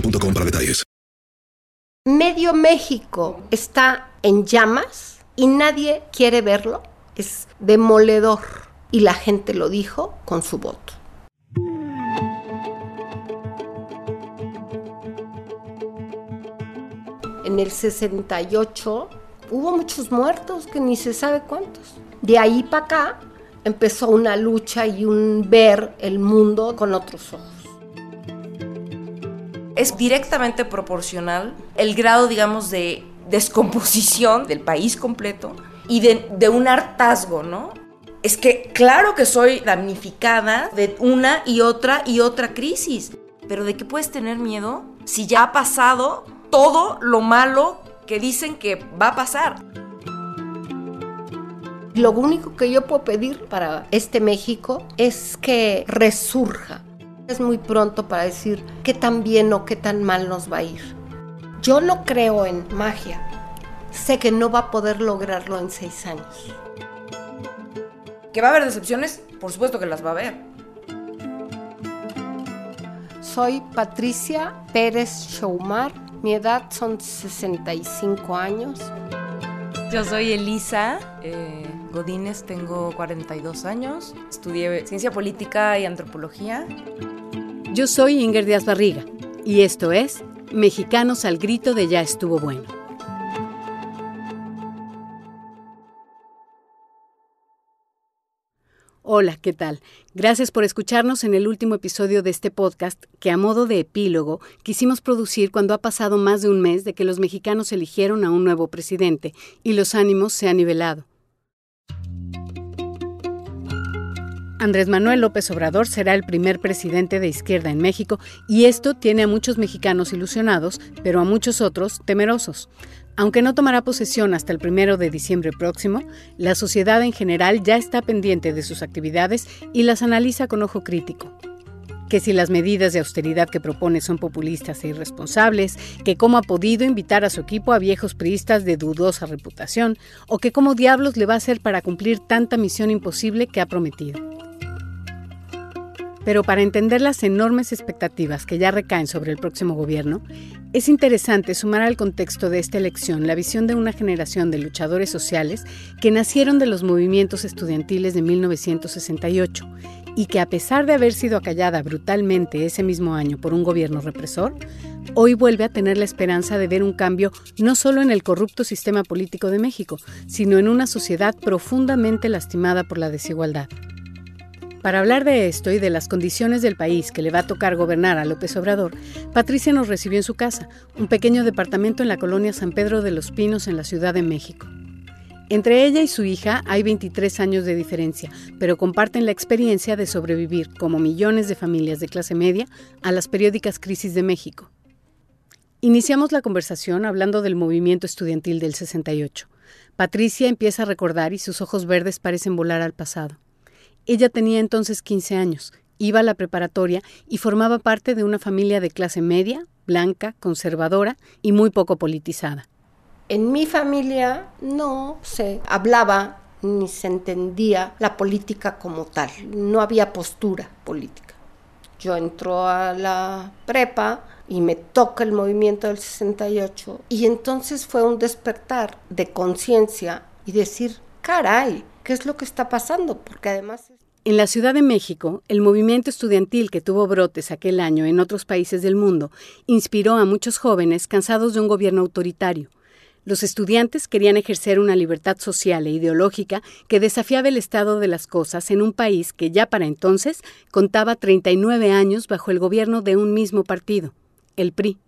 para detalles. Medio México está en llamas y nadie quiere verlo. Es demoledor. Y la gente lo dijo con su voto. En el 68 hubo muchos muertos, que ni se sabe cuántos. De ahí para acá empezó una lucha y un ver el mundo con otros ojos. Es directamente proporcional el grado, digamos, de descomposición del país completo y de, de un hartazgo, ¿no? Es que claro que soy damnificada de una y otra y otra crisis, pero ¿de qué puedes tener miedo si ya ha pasado todo lo malo que dicen que va a pasar? Lo único que yo puedo pedir para este México es que resurja. Es muy pronto para decir qué tan bien o qué tan mal nos va a ir. Yo no creo en magia. Sé que no va a poder lograrlo en seis años. ¿Que va a haber decepciones? Por supuesto que las va a haber. Soy Patricia Pérez Shoumar. Mi edad son 65 años. Yo soy Elisa eh, Godínez, tengo 42 años, estudié ciencia política y antropología. Yo soy Inger Díaz Barriga y esto es Mexicanos al grito de Ya estuvo bueno. Hola, ¿qué tal? Gracias por escucharnos en el último episodio de este podcast que a modo de epílogo quisimos producir cuando ha pasado más de un mes de que los mexicanos eligieron a un nuevo presidente y los ánimos se han nivelado. Andrés Manuel López Obrador será el primer presidente de izquierda en México y esto tiene a muchos mexicanos ilusionados, pero a muchos otros temerosos. Aunque no tomará posesión hasta el primero de diciembre próximo, la sociedad en general ya está pendiente de sus actividades y las analiza con ojo crítico. Que si las medidas de austeridad que propone son populistas e irresponsables, que cómo ha podido invitar a su equipo a viejos priistas de dudosa reputación, o que cómo diablos le va a hacer para cumplir tanta misión imposible que ha prometido. Pero para entender las enormes expectativas que ya recaen sobre el próximo gobierno, es interesante sumar al contexto de esta elección la visión de una generación de luchadores sociales que nacieron de los movimientos estudiantiles de 1968 y que a pesar de haber sido acallada brutalmente ese mismo año por un gobierno represor, hoy vuelve a tener la esperanza de ver un cambio no solo en el corrupto sistema político de México, sino en una sociedad profundamente lastimada por la desigualdad. Para hablar de esto y de las condiciones del país que le va a tocar gobernar a López Obrador, Patricia nos recibió en su casa, un pequeño departamento en la colonia San Pedro de los Pinos en la Ciudad de México. Entre ella y su hija hay 23 años de diferencia, pero comparten la experiencia de sobrevivir, como millones de familias de clase media, a las periódicas crisis de México. Iniciamos la conversación hablando del movimiento estudiantil del 68. Patricia empieza a recordar y sus ojos verdes parecen volar al pasado. Ella tenía entonces 15 años, iba a la preparatoria y formaba parte de una familia de clase media, blanca, conservadora y muy poco politizada. En mi familia no se hablaba ni se entendía la política como tal, no había postura política. Yo entro a la prepa y me toca el movimiento del 68 y entonces fue un despertar de conciencia y decir, caray, ¿qué es lo que está pasando? Porque además... En la Ciudad de México, el movimiento estudiantil que tuvo brotes aquel año en otros países del mundo inspiró a muchos jóvenes cansados de un gobierno autoritario. Los estudiantes querían ejercer una libertad social e ideológica que desafiaba el estado de las cosas en un país que ya para entonces contaba 39 años bajo el gobierno de un mismo partido, el PRI.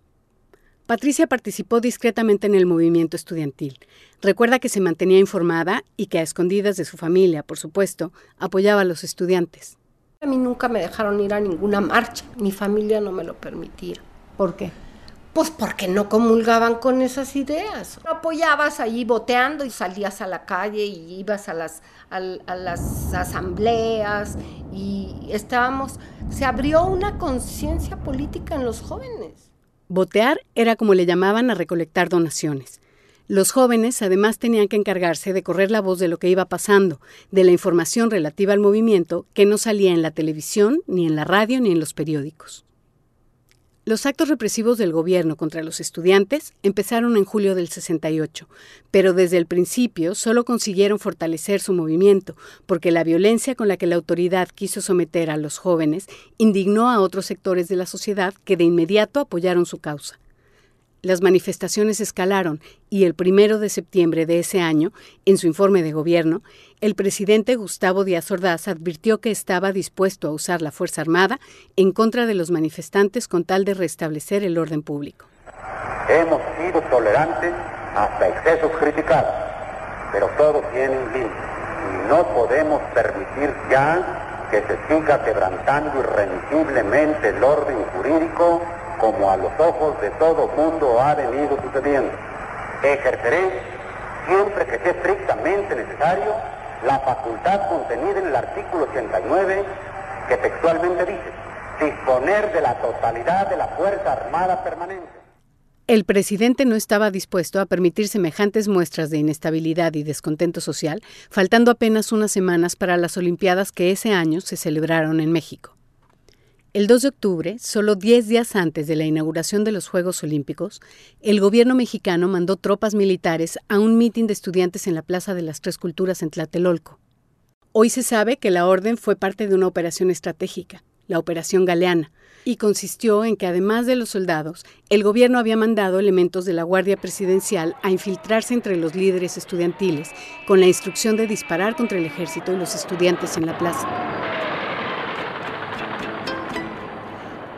Patricia participó discretamente en el movimiento estudiantil. Recuerda que se mantenía informada y que a escondidas de su familia, por supuesto, apoyaba a los estudiantes. A mí nunca me dejaron ir a ninguna marcha, mi familia no me lo permitía. ¿Por qué? Pues porque no comulgaban con esas ideas. Apoyabas ahí boteando y salías a la calle y ibas a las, a las asambleas y estábamos... Se abrió una conciencia política en los jóvenes. Botear era como le llamaban a recolectar donaciones. Los jóvenes además tenían que encargarse de correr la voz de lo que iba pasando, de la información relativa al movimiento que no salía en la televisión, ni en la radio, ni en los periódicos. Los actos represivos del gobierno contra los estudiantes empezaron en julio del 68, pero desde el principio solo consiguieron fortalecer su movimiento, porque la violencia con la que la autoridad quiso someter a los jóvenes indignó a otros sectores de la sociedad que de inmediato apoyaron su causa. Las manifestaciones escalaron y el primero de septiembre de ese año, en su informe de gobierno, el presidente Gustavo Díaz Ordaz advirtió que estaba dispuesto a usar la Fuerza Armada en contra de los manifestantes con tal de restablecer el orden público. Hemos sido tolerantes hasta excesos criticados, pero todo tiene un límite y no podemos permitir ya que se siga quebrantando irremisiblemente el orden jurídico como a los ojos de todo mundo ha venido sucediendo. Ejerceré, siempre que sea estrictamente necesario, la facultad contenida en el artículo 89 que textualmente dice, disponer de la totalidad de la Fuerza Armada Permanente. El presidente no estaba dispuesto a permitir semejantes muestras de inestabilidad y descontento social, faltando apenas unas semanas para las Olimpiadas que ese año se celebraron en México. El 2 de octubre, solo 10 días antes de la inauguración de los Juegos Olímpicos, el gobierno mexicano mandó tropas militares a un mitin de estudiantes en la Plaza de las Tres Culturas en Tlatelolco. Hoy se sabe que la orden fue parte de una operación estratégica, la Operación Galeana, y consistió en que además de los soldados, el gobierno había mandado elementos de la Guardia Presidencial a infiltrarse entre los líderes estudiantiles con la instrucción de disparar contra el ejército y los estudiantes en la plaza.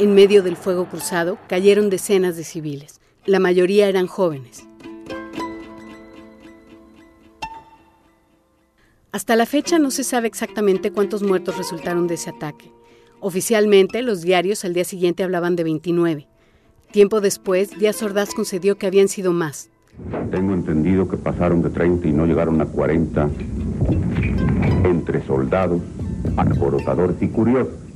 En medio del fuego cruzado cayeron decenas de civiles. La mayoría eran jóvenes. Hasta la fecha no se sabe exactamente cuántos muertos resultaron de ese ataque. Oficialmente, los diarios al día siguiente hablaban de 29. Tiempo después, Díaz Ordaz concedió que habían sido más. Tengo entendido que pasaron de 30 y no llegaron a 40 entre soldados, alborotadores y curiosos.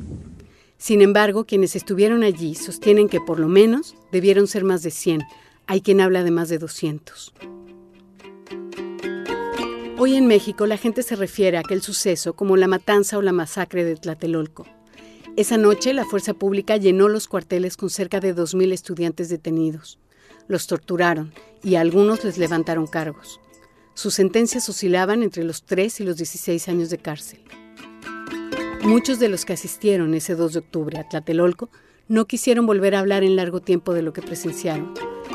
Sin embargo, quienes estuvieron allí sostienen que por lo menos debieron ser más de 100. Hay quien habla de más de 200. Hoy en México la gente se refiere a aquel suceso como la matanza o la masacre de Tlatelolco. Esa noche la fuerza pública llenó los cuarteles con cerca de 2.000 estudiantes detenidos. Los torturaron y a algunos les levantaron cargos. Sus sentencias oscilaban entre los 3 y los 16 años de cárcel. Muchos de los que asistieron ese 2 de octubre a Tlatelolco no quisieron volver a hablar en largo tiempo de lo que presenciaron,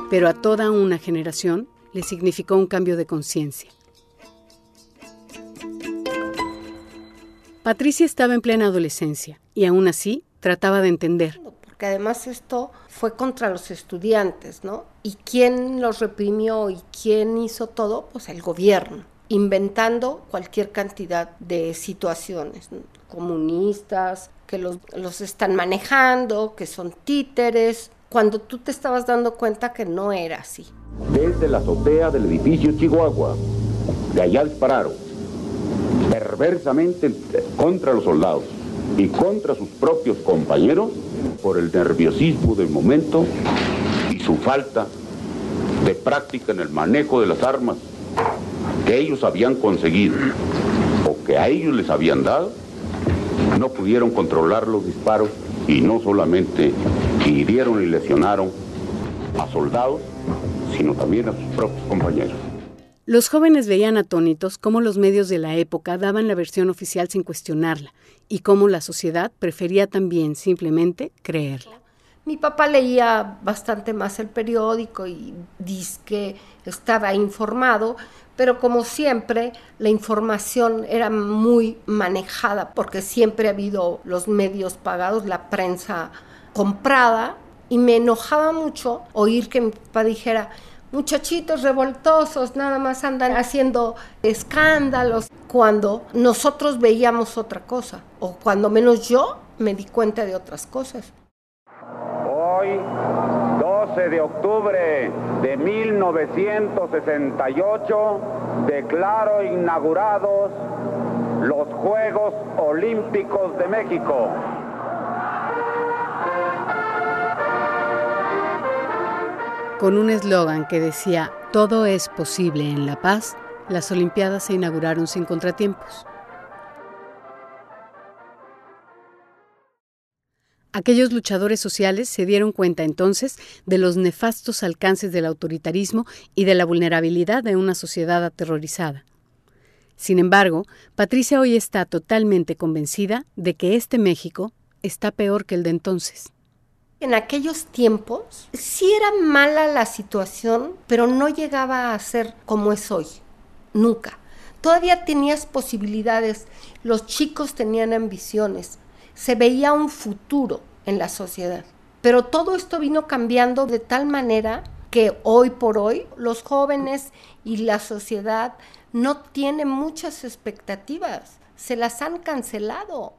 pero a toda una generación le significó un cambio de conciencia. Patricia estaba en plena adolescencia y aún así trataba de entender. Porque además esto fue contra los estudiantes, ¿no? ¿Y quién los reprimió y quién hizo todo? Pues el gobierno, inventando cualquier cantidad de situaciones, comunistas, que los, los están manejando, que son títeres, cuando tú te estabas dando cuenta que no era así. Desde la azotea del edificio Chihuahua, de allá dispararon perversamente contra los soldados y contra sus propios compañeros por el nerviosismo del momento y su falta de práctica en el manejo de las armas que ellos habían conseguido o que a ellos les habían dado, no pudieron controlar los disparos y no solamente hirieron y lesionaron a soldados, sino también a sus propios compañeros. Los jóvenes veían atónitos cómo los medios de la época daban la versión oficial sin cuestionarla y cómo la sociedad prefería también simplemente creerla. Mi papá leía bastante más el periódico y dice que estaba informado, pero como siempre la información era muy manejada porque siempre ha habido los medios pagados, la prensa comprada y me enojaba mucho oír que mi papá dijera, muchachitos revoltosos nada más andan haciendo escándalos cuando nosotros veíamos otra cosa o cuando menos yo me di cuenta de otras cosas. Hoy, 12 de octubre de 1968, declaro inaugurados los Juegos Olímpicos de México. Con un eslogan que decía Todo es posible en la paz, las Olimpiadas se inauguraron sin contratiempos. Aquellos luchadores sociales se dieron cuenta entonces de los nefastos alcances del autoritarismo y de la vulnerabilidad de una sociedad aterrorizada. Sin embargo, Patricia hoy está totalmente convencida de que este México está peor que el de entonces. En aquellos tiempos sí era mala la situación, pero no llegaba a ser como es hoy. Nunca. Todavía tenías posibilidades, los chicos tenían ambiciones, se veía un futuro en la sociedad. Pero todo esto vino cambiando de tal manera que hoy por hoy los jóvenes y la sociedad no tienen muchas expectativas, se las han cancelado.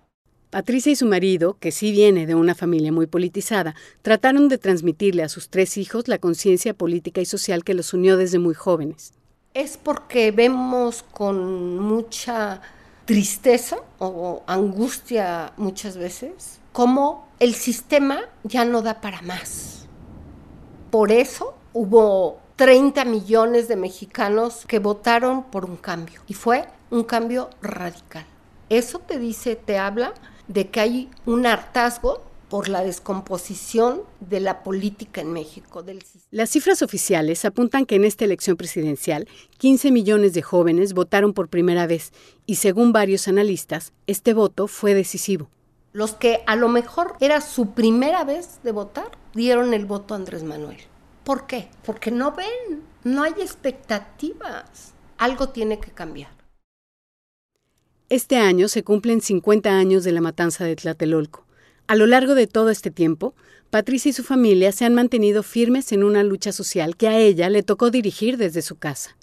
Patricia y su marido, que sí viene de una familia muy politizada, trataron de transmitirle a sus tres hijos la conciencia política y social que los unió desde muy jóvenes. Es porque vemos con mucha tristeza o angustia muchas veces cómo el sistema ya no da para más. Por eso hubo 30 millones de mexicanos que votaron por un cambio y fue un cambio radical. Eso te dice, te habla de que hay un hartazgo por la descomposición de la política en México. Del Las cifras oficiales apuntan que en esta elección presidencial 15 millones de jóvenes votaron por primera vez y según varios analistas, este voto fue decisivo. Los que a lo mejor era su primera vez de votar dieron el voto a Andrés Manuel. ¿Por qué? Porque no ven, no hay expectativas. Algo tiene que cambiar. Este año se cumplen 50 años de la matanza de Tlatelolco. A lo largo de todo este tiempo, Patricia y su familia se han mantenido firmes en una lucha social que a ella le tocó dirigir desde su casa.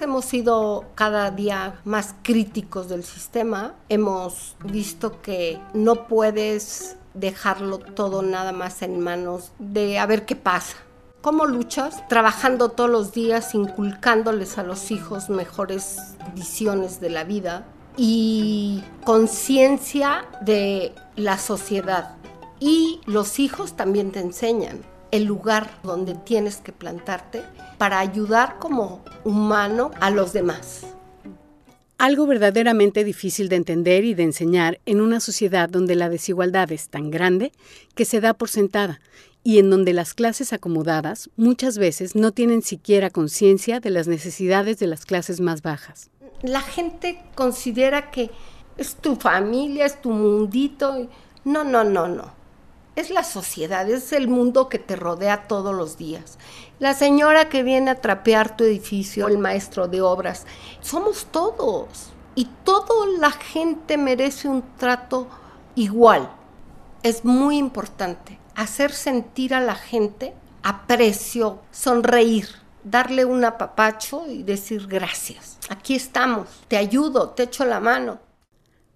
Hemos sido cada día más críticos del sistema. Hemos visto que no puedes dejarlo todo nada más en manos de a ver qué pasa. ¿Cómo luchas? Trabajando todos los días, inculcándoles a los hijos mejores visiones de la vida y conciencia de la sociedad. Y los hijos también te enseñan el lugar donde tienes que plantarte para ayudar como humano a los demás. Algo verdaderamente difícil de entender y de enseñar en una sociedad donde la desigualdad es tan grande que se da por sentada y en donde las clases acomodadas muchas veces no tienen siquiera conciencia de las necesidades de las clases más bajas. La gente considera que es tu familia, es tu mundito. No, no, no, no. Es la sociedad, es el mundo que te rodea todos los días. La señora que viene a trapear tu edificio, el maestro de obras, somos todos. y toda la gente merece un trato igual. Es muy importante hacer sentir a la gente aprecio, sonreír, darle un apapacho y decir gracias. Aquí estamos, te ayudo, te echo la mano.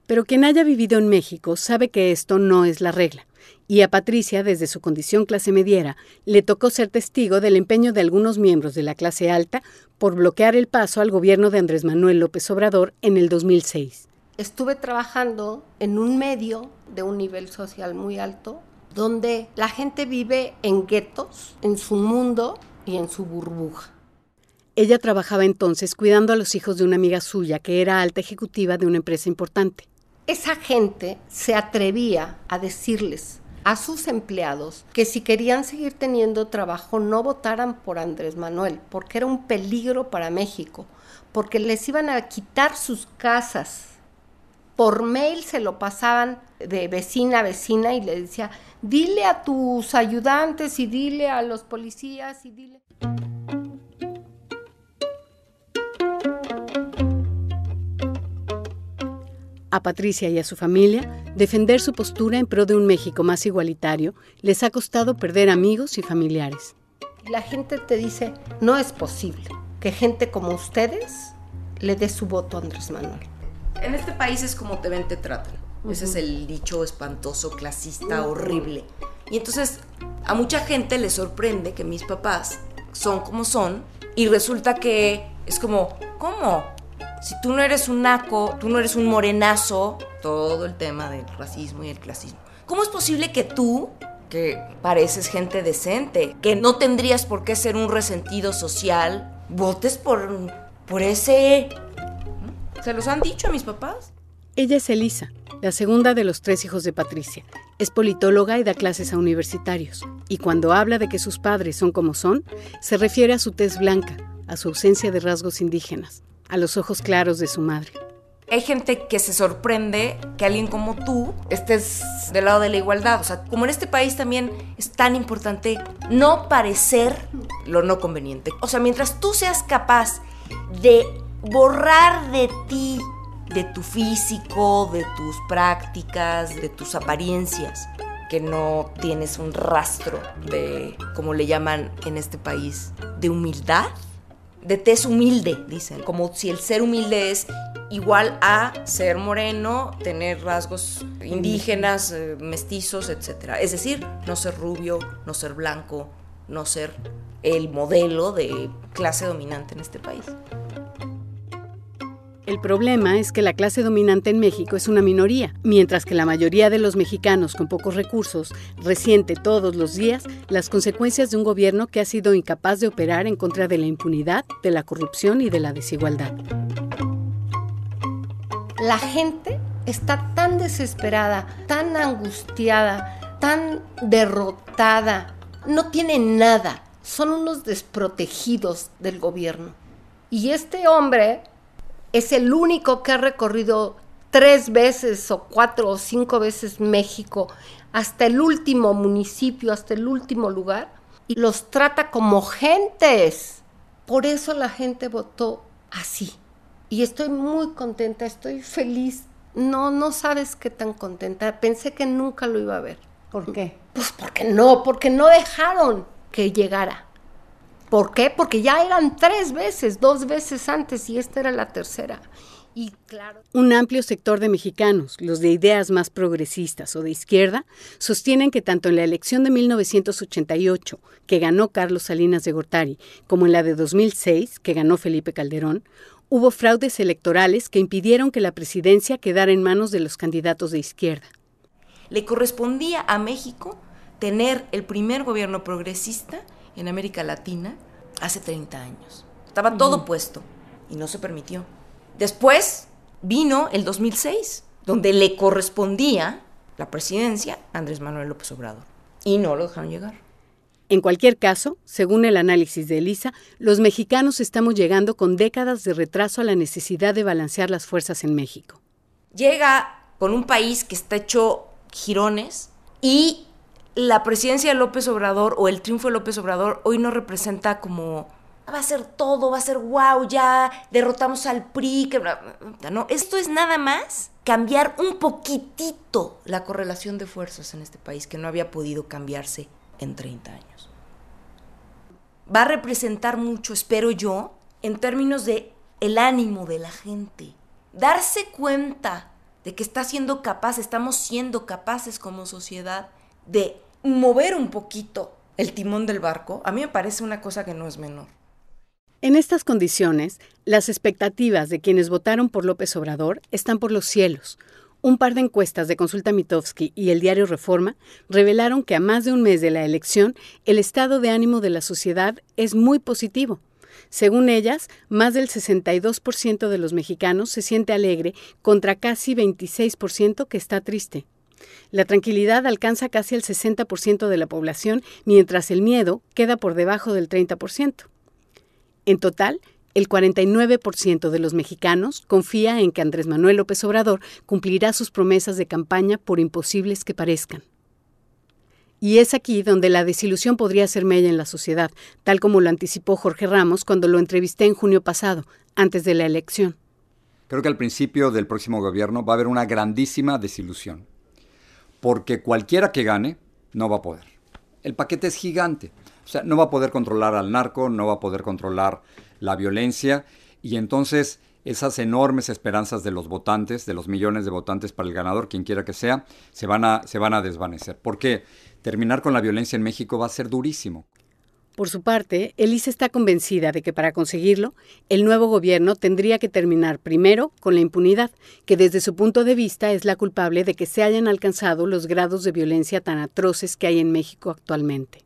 Pero quien haya vivido en México sabe que esto no es la regla. Y a Patricia, desde su condición clase mediera, le tocó ser testigo del empeño de algunos miembros de la clase alta por bloquear el paso al gobierno de Andrés Manuel López Obrador en el 2006. Estuve trabajando en un medio de un nivel social muy alto, donde la gente vive en guetos, en su mundo y en su burbuja. Ella trabajaba entonces cuidando a los hijos de una amiga suya que era alta ejecutiva de una empresa importante. Esa gente se atrevía a decirles a sus empleados que si querían seguir teniendo trabajo no votaran por Andrés Manuel, porque era un peligro para México, porque les iban a quitar sus casas. Por mail se lo pasaban de vecina a vecina y le decía, dile a tus ayudantes y dile a los policías y dile... A Patricia y a su familia, defender su postura en pro de un México más igualitario les ha costado perder amigos y familiares. La gente te dice, no es posible que gente como ustedes le dé su voto a Andrés Manuel. En este país es como te ven, te tratan. Ese es el dicho espantoso, clasista, horrible. Y entonces a mucha gente le sorprende que mis papás son como son y resulta que es como, ¿cómo? Si tú no eres un naco, tú no eres un morenazo, todo el tema del racismo y el clasismo. ¿Cómo es posible que tú, que pareces gente decente, que no tendrías por qué ser un resentido social, votes por, por ese... ¿Se los han dicho a mis papás? Ella es Elisa, la segunda de los tres hijos de Patricia. Es politóloga y da clases a universitarios. Y cuando habla de que sus padres son como son, se refiere a su tez blanca, a su ausencia de rasgos indígenas a los ojos claros de su madre. Hay gente que se sorprende que alguien como tú estés del lado de la igualdad. O sea, como en este país también es tan importante no parecer lo no conveniente. O sea, mientras tú seas capaz de borrar de ti, de tu físico, de tus prácticas, de tus apariencias, que no tienes un rastro de, como le llaman en este país, de humildad, de tez humilde, dicen, como si el ser humilde es igual a ser moreno, tener rasgos indígenas, eh, mestizos, etc. Es decir, no ser rubio, no ser blanco, no ser el modelo de clase dominante en este país. El problema es que la clase dominante en México es una minoría, mientras que la mayoría de los mexicanos con pocos recursos resiente todos los días las consecuencias de un gobierno que ha sido incapaz de operar en contra de la impunidad, de la corrupción y de la desigualdad. La gente está tan desesperada, tan angustiada, tan derrotada, no tiene nada, son unos desprotegidos del gobierno. Y este hombre es el único que ha recorrido tres veces o cuatro o cinco veces México, hasta el último municipio, hasta el último lugar, y los trata como gentes. Por eso la gente votó así. Y estoy muy contenta, estoy feliz. No, no sabes qué tan contenta. Pensé que nunca lo iba a ver. ¿Por qué? Pues porque no, porque no dejaron que llegara. ¿Por qué? Porque ya eran tres veces, dos veces antes y esta era la tercera. Y claro. Un amplio sector de mexicanos, los de ideas más progresistas o de izquierda, sostienen que tanto en la elección de 1988, que ganó Carlos Salinas de Gortari, como en la de 2006, que ganó Felipe Calderón, hubo fraudes electorales que impidieron que la presidencia quedara en manos de los candidatos de izquierda. Le correspondía a México tener el primer gobierno progresista en América Latina hace 30 años. Estaba todo puesto y no se permitió. Después vino el 2006, donde le correspondía la presidencia a Andrés Manuel López Obrador. Y no lo dejaron llegar. En cualquier caso, según el análisis de Elisa, los mexicanos estamos llegando con décadas de retraso a la necesidad de balancear las fuerzas en México. Llega con un país que está hecho girones y la presidencia de López Obrador o el triunfo de López Obrador hoy no representa como va a ser todo, va a ser wow, ya derrotamos al PRI, que no, esto es nada más cambiar un poquitito la correlación de fuerzas en este país que no había podido cambiarse en 30 años. Va a representar mucho, espero yo, en términos de el ánimo de la gente. Darse cuenta de que está siendo capaz, estamos siendo capaces como sociedad de mover un poquito el timón del barco, a mí me parece una cosa que no es menor. En estas condiciones, las expectativas de quienes votaron por López Obrador están por los cielos. Un par de encuestas de Consulta Mitofsky y el diario Reforma revelaron que a más de un mes de la elección, el estado de ánimo de la sociedad es muy positivo. Según ellas, más del 62% de los mexicanos se siente alegre contra casi 26% que está triste. La tranquilidad alcanza casi el 60% de la población, mientras el miedo queda por debajo del 30%. En total, el 49% de los mexicanos confía en que Andrés Manuel López Obrador cumplirá sus promesas de campaña por imposibles que parezcan. Y es aquí donde la desilusión podría ser mella en la sociedad, tal como lo anticipó Jorge Ramos cuando lo entrevisté en junio pasado, antes de la elección. Creo que al principio del próximo gobierno va a haber una grandísima desilusión, porque cualquiera que gane no va a poder. El paquete es gigante. O sea, no va a poder controlar al narco, no va a poder controlar la violencia y entonces esas enormes esperanzas de los votantes, de los millones de votantes para el ganador, quien quiera que sea, se van a, se van a desvanecer. Porque terminar con la violencia en México va a ser durísimo. Por su parte, Elisa está convencida de que para conseguirlo, el nuevo gobierno tendría que terminar primero con la impunidad, que desde su punto de vista es la culpable de que se hayan alcanzado los grados de violencia tan atroces que hay en México actualmente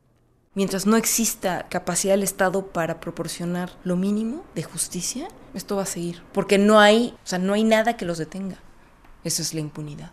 mientras no exista capacidad del Estado para proporcionar lo mínimo de justicia, esto va a seguir, porque no hay, o sea, no hay nada que los detenga. Eso es la impunidad.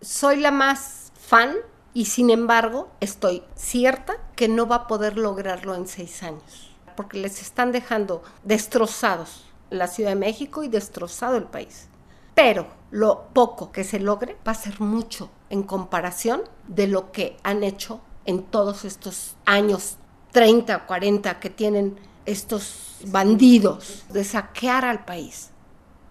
Soy la más fan y sin embargo estoy cierta que no va a poder lograrlo en seis años, porque les están dejando destrozados la Ciudad de México y destrozado el país. Pero lo poco que se logre va a ser mucho en comparación de lo que han hecho en todos estos años 30 o 40 que tienen estos bandidos de saquear al país.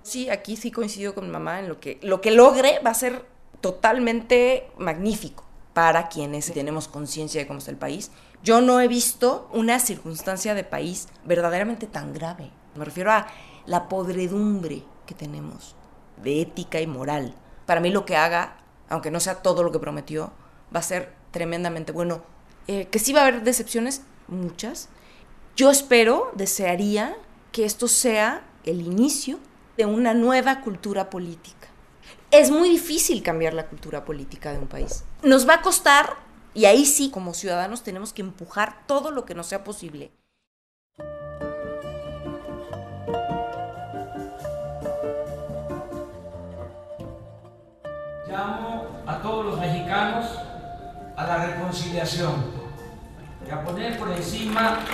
Sí, aquí sí coincido con mamá en lo que lo que logre va a ser totalmente magnífico para quienes tenemos conciencia de cómo está el país. Yo no he visto una circunstancia de país verdaderamente tan grave. Me refiero a la podredumbre que tenemos de ética y moral. Para mí lo que haga, aunque no sea todo lo que prometió, va a ser tremendamente bueno. Eh, que sí va a haber decepciones, muchas. Yo espero, desearía que esto sea el inicio de una nueva cultura política. Es muy difícil cambiar la cultura política de un país. Nos va a costar, y ahí sí, como ciudadanos, tenemos que empujar todo lo que nos sea posible. Llamo a todos los mexicanos a la reconciliación y a poner por encima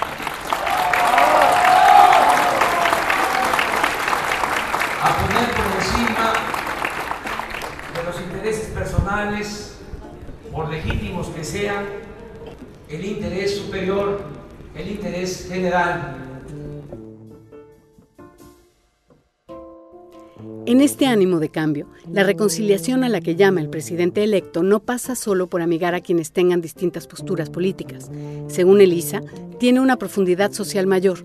por legítimos que sean, el interés superior, el interés general En este ánimo de cambio, la reconciliación a la que llama el presidente electo no pasa solo por amigar a quienes tengan distintas posturas políticas. Según Elisa, tiene una profundidad social mayor.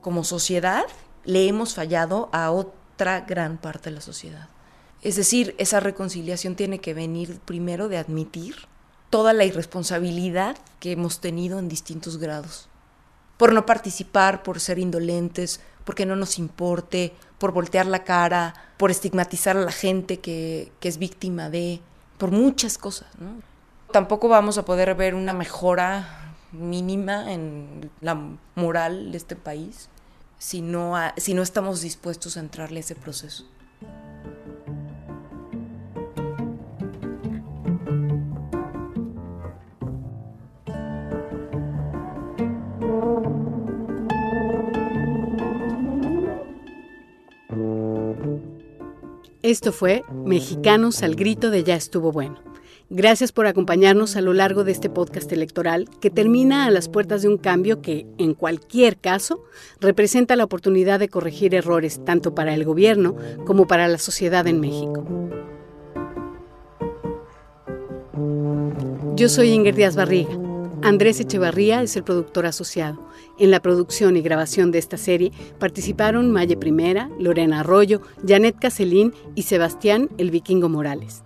Como sociedad, le hemos fallado a otra gran parte de la sociedad. Es decir, esa reconciliación tiene que venir primero de admitir toda la irresponsabilidad que hemos tenido en distintos grados. Por no participar, por ser indolentes, porque no nos importe, por voltear la cara, por estigmatizar a la gente que, es víctima de, por muchas cosas. Tampoco vamos a poder ver una mejora mínima en la moral de este país si no, si no estamos dispuestos a entrarle a ese proceso. Esto fue Mexicanos al grito de Ya estuvo bueno. Gracias por acompañarnos a lo largo de este podcast electoral que termina a las puertas de un cambio que, en cualquier caso, representa la oportunidad de corregir errores tanto para el gobierno como para la sociedad en México. Yo soy Ingrid Díaz Barriga. Andrés Echevarría es el productor asociado. En la producción y grabación de esta serie participaron Maye Primera, Lorena Arroyo, Janet Caselín y Sebastián El Vikingo Morales.